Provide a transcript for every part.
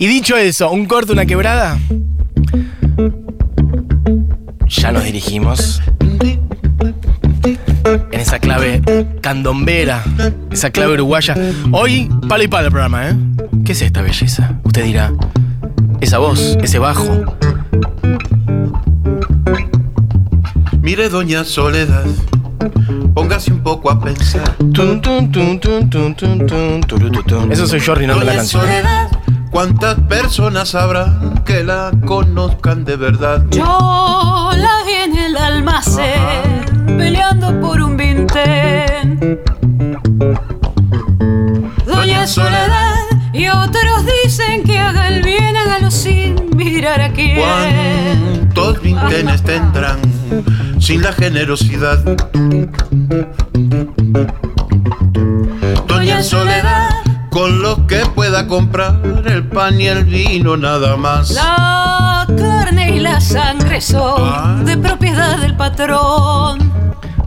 Y dicho eso, un corte, una quebrada. Ya nos dirigimos en esa clave candombera, esa clave uruguaya. Hoy, palo y palo el programa, ¿eh? ¿Qué es esta belleza? Usted dirá, esa voz, ese bajo. Mire, doña Soledad, póngase un poco a pensar. Eso soy yo arruinando la canción. Soledad, ¿cuántas personas habrá que la conozcan de verdad? Yo la vi en el almacén peleando por un vintén. Doña Soledad y otros dicen que haga el bien, hágalo sin mirar a quién. ¿Cuántos vintenes tendrán sin la generosidad? Doña Soledad, con lo que pueda comprar el pan y el vino nada más. La carne y la sangre son de propiedad del patrón.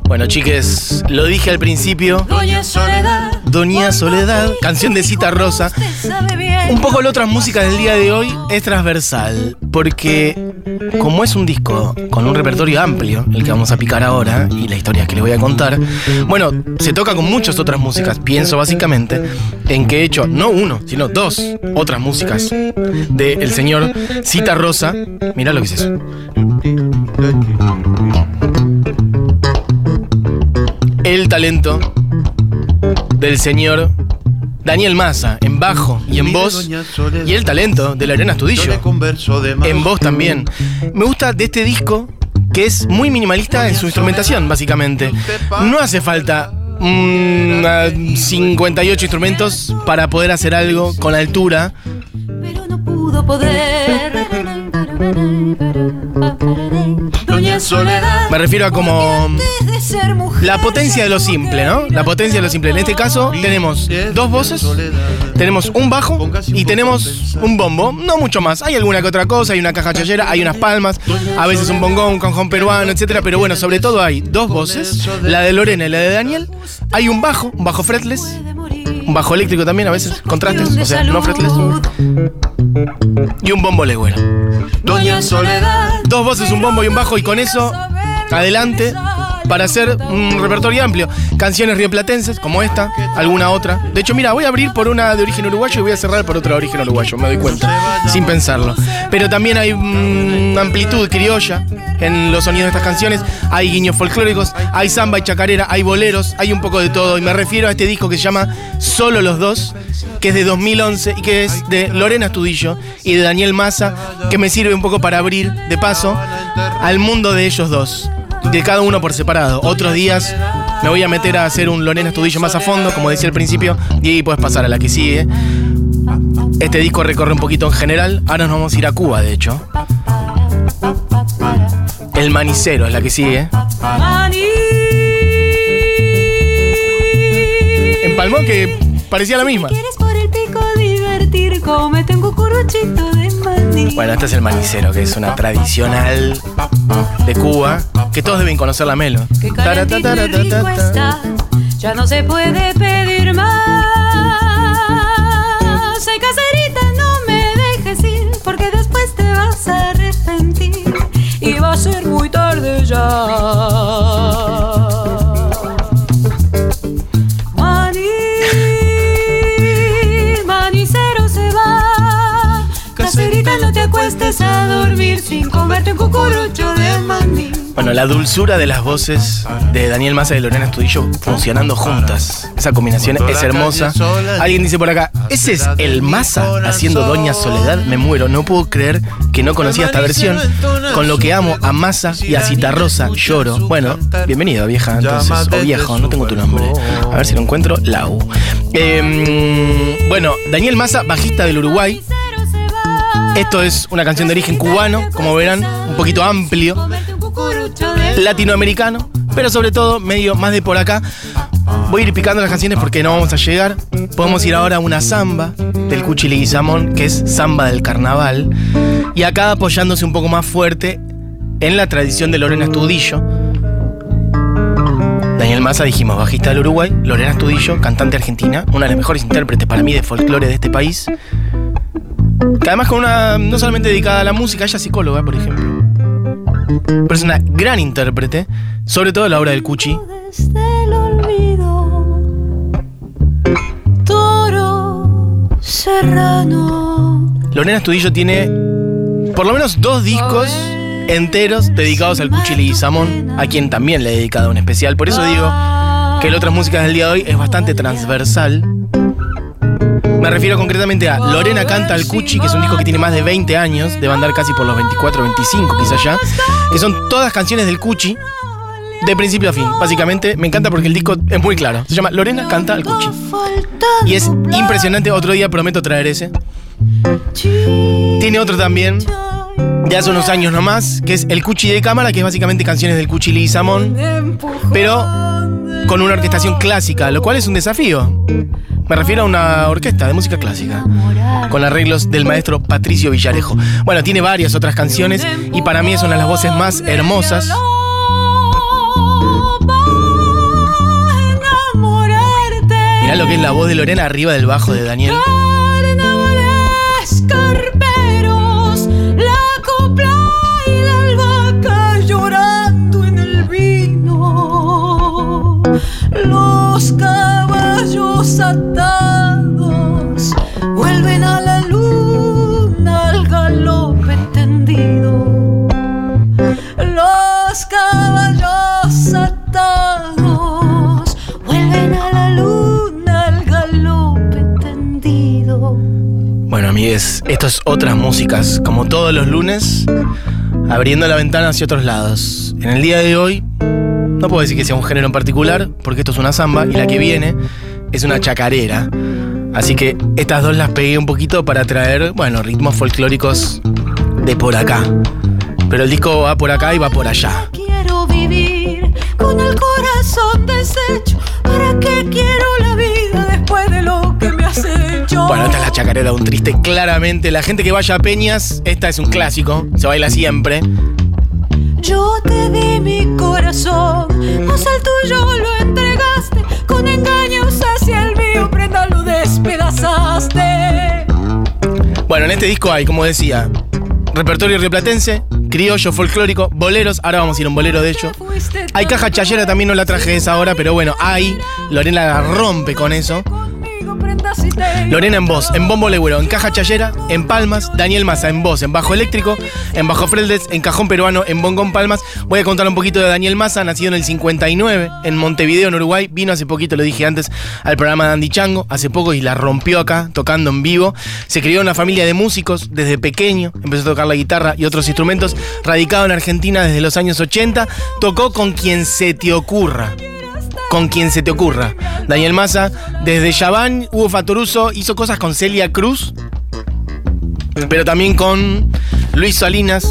Bueno, chiques, lo dije al principio. Doña Soledad. Doña Soledad, canción de Cita Rosa. Usted sabe bien. Un poco la otra música del día de hoy es transversal, porque como es un disco con un repertorio amplio, el que vamos a picar ahora, y la historia que le voy a contar, bueno, se toca con muchas otras músicas. Pienso básicamente en que he hecho no uno, sino dos otras músicas del señor Cita Rosa. Mirá lo que es eso. El talento del señor Daniel Massa en bajo y en voz. Y el talento de la Arena yo Estudillo en voz también. Me gusta de este disco que es muy minimalista en su instrumentación, básicamente. No hace falta mm, ah, 58 instrumentos para poder hacer algo con altura. pero no pudo poder. Doña Soledad. Me refiero a como la potencia de lo simple, ¿no? La potencia de lo simple. En este caso tenemos dos voces, tenemos un bajo y tenemos un bombo. No mucho más. Hay alguna que otra cosa, hay una caja chayera, hay unas palmas, a veces un bongón, un conjón peruano, etcétera. Pero bueno, sobre todo hay dos voces, la de Lorena y la de Daniel. Hay un bajo, un bajo fretless, un bajo eléctrico también, a veces, contrastes, o sea, no fretless. Y un bombo legüero. Doña Soledad. Dos voces, un bombo y un bajo, y con eso, adelante, para hacer un repertorio amplio. Canciones rioplatenses, como esta, alguna otra. De hecho, mira, voy a abrir por una de origen uruguayo y voy a cerrar por otra de origen uruguayo, me doy cuenta, sin pensarlo. Pero también hay mm, amplitud criolla en los sonidos de estas canciones. Hay guiños folclóricos, hay samba y chacarera, hay boleros, hay un poco de todo. Y me refiero a este disco que se llama Solo los dos, que es de 2011 y que es de Lorena Estudillo y de Daniel Massa, que me sirve un poco para abrir, de paso, al mundo de ellos dos. De cada uno por separado. Otros días me voy a meter a hacer un Lorena Estudillo más a fondo, como decía al principio, y ahí puedes pasar a la que sigue. Este disco recorre un poquito en general. Ahora nos vamos a ir a Cuba, de hecho. El Manicero es la que sigue. Empalmó que parecía la misma. ¿Quieres por el pico divertir? Cómete un cucuruchito. Bueno, este es el Manicero, que es una tradicional de Cuba, que todos deben conocer la melo. Y rico está. Ya no se puede pedir más. Ay, caserita, no me dejes ir, porque después te vas a arrepentir. Y va a ser muy tarde ya. Sin comerte un cucurucho de maní. Bueno, la dulzura de las voces de Daniel Massa y Lorena Estudillo funcionando juntas. Esa combinación es hermosa. Alguien dice por acá, ¿ese es el Massa haciendo Doña Soledad? Me muero, no puedo creer que no conocía esta versión. Con lo que amo a Massa y a Citarrosa, lloro. Bueno, bienvenido vieja, entonces, o viejo, no tengo tu nombre. A ver si lo encuentro, Lau. Em, bueno, Daniel Massa, bajista del Uruguay. Esto es una canción de origen cubano, como verán, un poquito amplio latinoamericano, pero sobre todo medio más de por acá. Voy a ir picando las canciones porque no vamos a llegar. Podemos ir ahora a una samba del Cuchi Leguizamón, que es samba del carnaval. Y acá apoyándose un poco más fuerte en la tradición de Lorena Estudillo. Daniel Massa, dijimos, bajista del Uruguay. Lorena Estudillo, cantante argentina, una de las mejores intérpretes para mí de folclore de este país. Que además con una. no solamente dedicada a la música, ella es psicóloga, por ejemplo. Pero es una gran intérprete, sobre todo la obra del Cuchi. Desde el olvido, toro serrano. Lorena Estudillo tiene por lo menos dos discos enteros dedicados al Cuchi Leguizamón, a quien también le he dedicado un especial. Por eso digo que el otras músicas del día de hoy es bastante transversal. Me refiero concretamente a Lorena canta al Cuchi, que es un disco que tiene más de 20 años, debe andar casi por los 24, 25 quizás ya, que son todas canciones del Cuchi, de principio a fin. Básicamente, me encanta porque el disco es muy claro. Se llama Lorena canta al Cuchi. Y es impresionante, otro día prometo traer ese. Tiene otro también, de hace unos años nomás, que es el Cuchi de cámara, que es básicamente canciones del Cuchi Leguizamón, pero con una orquestación clásica, lo cual es un desafío. Me refiero a una orquesta de música clásica, con arreglos del maestro Patricio Villarejo. Bueno, tiene varias otras canciones y para mí son las voces más hermosas. Mirá lo que es la voz de Lorena arriba del bajo de Daniel. Esto es otras músicas, como todos los lunes, abriendo la ventana hacia otros lados. En el día de hoy, no puedo decir que sea un género en particular, porque esto es una samba y la que viene es una chacarera. Así que estas dos las pegué un poquito para traer, bueno, ritmos folclóricos de por acá. Pero el disco va por acá y va por allá. Quiero vivir con el corazón deshecho. ¿Para qué quiero la vida Bueno, esta es la chacarera de un triste, claramente. La gente que vaya a Peñas, esta es un clásico, se baila siempre. Yo te di mi corazón, mas el tuyo lo entregaste. Con engaños hacia el mío, prenda lo despedazaste. Bueno, en este disco hay, como decía, repertorio rioplatense, criollo, folclórico, boleros. Ahora vamos a ir a un bolero de hecho. Hay caja chayera, también no la traje esa hora, pero bueno, hay. Lorena la rompe con eso. Lorena en voz, en bombo legüero, en caja chayera, en palmas, Daniel Massa en voz, en bajo eléctrico, en bajo freldes, en cajón peruano, en bongón palmas. Voy a contar un poquito de Daniel Massa, nacido en el 59, en Montevideo, en Uruguay. Vino hace poquito, lo dije antes, al programa de Andy Chango, hace poco y la rompió acá, tocando en vivo. Se crió en una familia de músicos desde pequeño, empezó a tocar la guitarra y otros instrumentos. Radicado en Argentina desde los años 80, tocó con quien se te ocurra con quien se te ocurra. Daniel Massa, desde Yaván, Hugo Fatoruso, hizo cosas con Celia Cruz, pero también con Luis Salinas,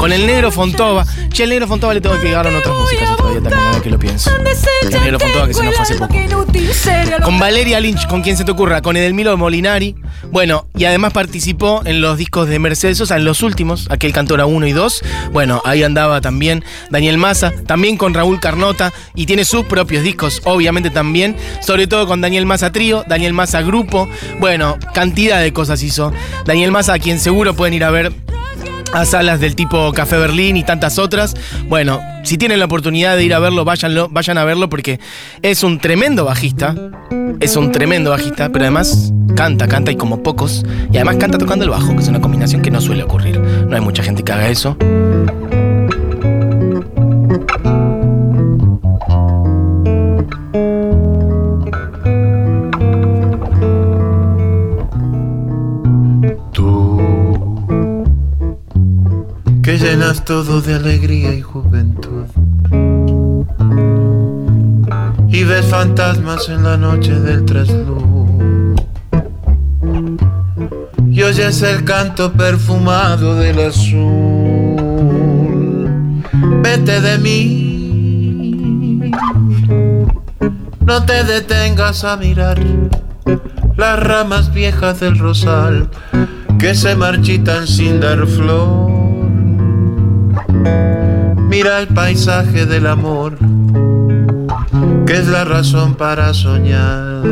con el negro Fontova. Che, el negro Fontova le tengo que pegar en otras músicas todavía también, ahora que lo pienso. El negro Fontova que se nos fue hace poco. Con Valeria Lynch, con quien se te ocurra, con Edelmiro Molinari. Bueno, y además participó en los discos de Mercedes Sosa, en los últimos, aquel cantora 1 y 2. Bueno, ahí andaba también Daniel Massa, también con Raúl Carnota, y tiene sus propios discos, obviamente también, sobre todo con Daniel Massa Trío, Daniel Massa Grupo. Bueno, cantidad de cosas hizo. Daniel Massa, a quien seguro pueden ir a ver a salas del tipo Café Berlín y tantas otras. Bueno, si tienen la oportunidad de ir a verlo, váyanlo, vayan a verlo porque es un tremendo bajista. Es un tremendo bajista, pero además canta, canta y como pocos. Y además canta tocando el bajo, que es una combinación que no suele ocurrir. No hay mucha gente que haga eso. Todo de alegría y juventud. Y ves fantasmas en la noche del trasluz. Y oyes el canto perfumado del azul. Vete de mí. No te detengas a mirar las ramas viejas del rosal que se marchitan sin dar flor. Mira el paisaje del amor, que es la razón para soñar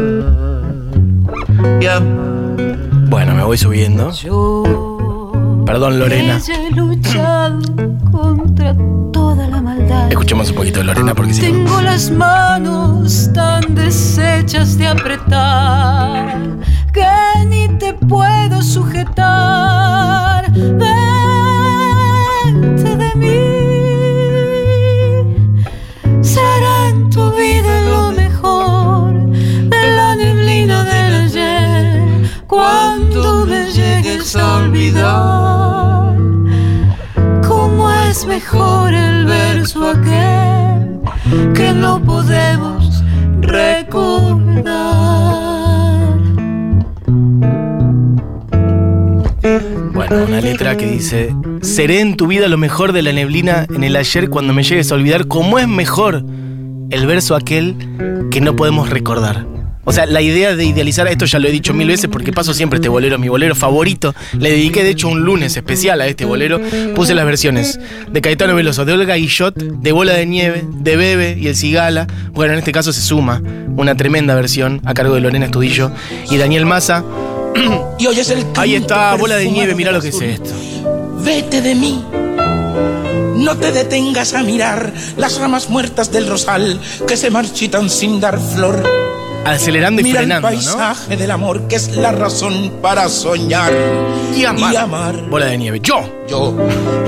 y amar. Bueno, me voy subiendo. Yo Perdón, Lorena. que he luchado contra toda la maldad. Escuchemos un poquito de Lorena porque si. Tengo las manos tan deshechas de apretar que ni te puedo sujetar. Letra que dice: Seré en tu vida lo mejor de la neblina en el ayer cuando me llegues a olvidar. ¿Cómo es mejor el verso aquel que no podemos recordar? O sea, la idea de idealizar, esto ya lo he dicho mil veces porque paso siempre este bolero, mi bolero favorito. Le dediqué de hecho un lunes especial a este bolero. Puse las versiones de Caetano Veloso, de Olga Guillot, de Bola de Nieve, de Bebe y El Cigala. Bueno, en este caso se suma una tremenda versión a cargo de Lorena Estudillo y Daniel Massa. Y oyes el Ahí está, Bola de Nieve, mirá lo que es esto. Vete de mí. No te detengas a mirar las ramas muertas del rosal que se marchitan sin dar flor. Acelerando y Mira el frenando, ¿no? paisaje del amor que es la razón para soñar Y amar. y amar. Bola de nieve. Yo. Yo,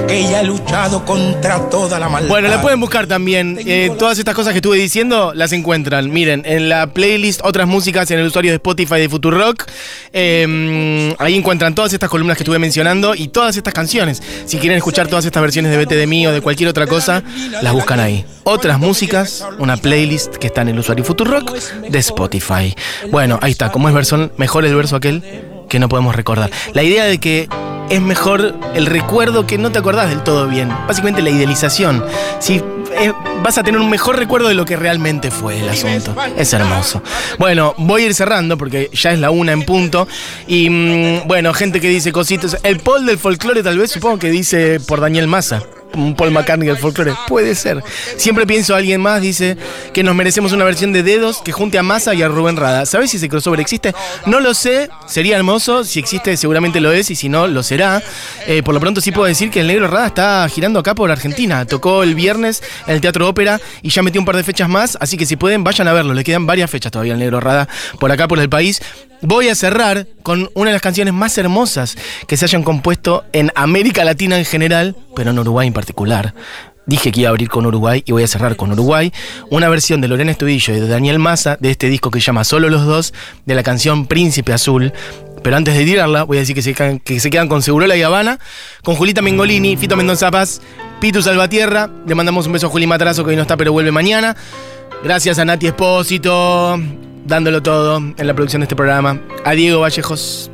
que ya he luchado contra toda la maldad. Bueno, la pueden buscar también. Eh, todas estas cosas que estuve diciendo las encuentran. Miren, en la playlist otras músicas en el usuario de Spotify de Futurock. Eh, ahí encuentran todas estas columnas que estuve mencionando y todas estas canciones. Si quieren escuchar todas estas versiones de Vete de mí o de cualquier otra cosa, las buscan ahí. Otras músicas, una playlist que está en el usuario Futurock de Spotify. Bueno, ahí está. Como es verso, mejor el verso aquel que no podemos recordar. La idea de que es mejor el recuerdo que no te acordás del todo bien. Básicamente la idealización. Si eh, vas a tener un mejor recuerdo de lo que realmente fue el asunto. Es hermoso. Bueno, voy a ir cerrando porque ya es la una en punto. Y mm, bueno, gente que dice cositas. El Paul del folclore tal vez supongo que dice por Daniel Massa. Un Paul McCartney del folclore. Puede ser. Siempre pienso alguien más, dice que nos merecemos una versión de dedos que junte a Massa y a Rubén Rada. ¿Sabes si ese crossover existe? No lo sé, sería hermoso. Si existe, seguramente lo es, y si no, lo será. Eh, por lo pronto, sí puedo decir que el Negro Rada está girando acá por Argentina. Tocó el viernes en el Teatro Ópera y ya metió un par de fechas más. Así que si pueden, vayan a verlo. Le quedan varias fechas todavía al Negro Rada por acá, por el país. Voy a cerrar con una de las canciones más hermosas que se hayan compuesto en América Latina en general, pero en Uruguay en particular. Dije que iba a abrir con Uruguay y voy a cerrar con Uruguay. Una versión de Lorena Estudillo y de Daniel Massa de este disco que llama Solo los dos, de la canción Príncipe Azul. Pero antes de tirarla, voy a decir que se, quedan- con Segurola y Habana, con Julita Mengolini, Fito Mendoza Paz, Pitu Salvatierra. Le mandamos un beso a Juli Matrazo que hoy no está, pero vuelve mañana. Gracias a Nati Espósito, dándolo todo en la producción de este programa. A Diego Vallejos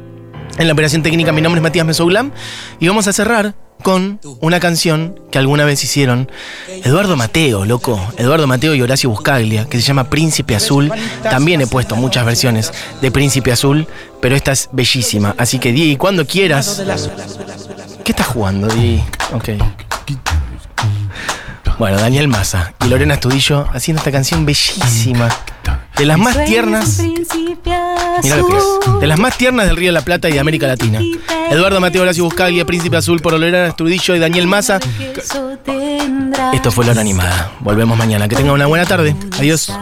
en la operación técnica. Mi nombre es Matías Mesoulam. Y vamos a cerrar con una canción que alguna vez hicieron Eduardo Mateo, loco. Eduardo Mateo y Horacio Buscaglia, que se llama Príncipe Azul. También he puesto muchas versiones de Príncipe Azul, pero esta es bellísima. Así que, Di, cuando quieras. ¿Qué estás jugando, Di? Ok. Bueno, Daniel Massa y Lorena Estudillo haciendo esta canción bellísima. De las más tiernas. Mira lo que es. De las más tiernas del Río de la Plata y de América Latina. Eduardo Mateo Horacio Buscaglia, Príncipe Azul por Lorena Estudillo y Daniel Massa. Esto fue La Hora Animada. Volvemos mañana. Que tengan una buena tarde. Adiós.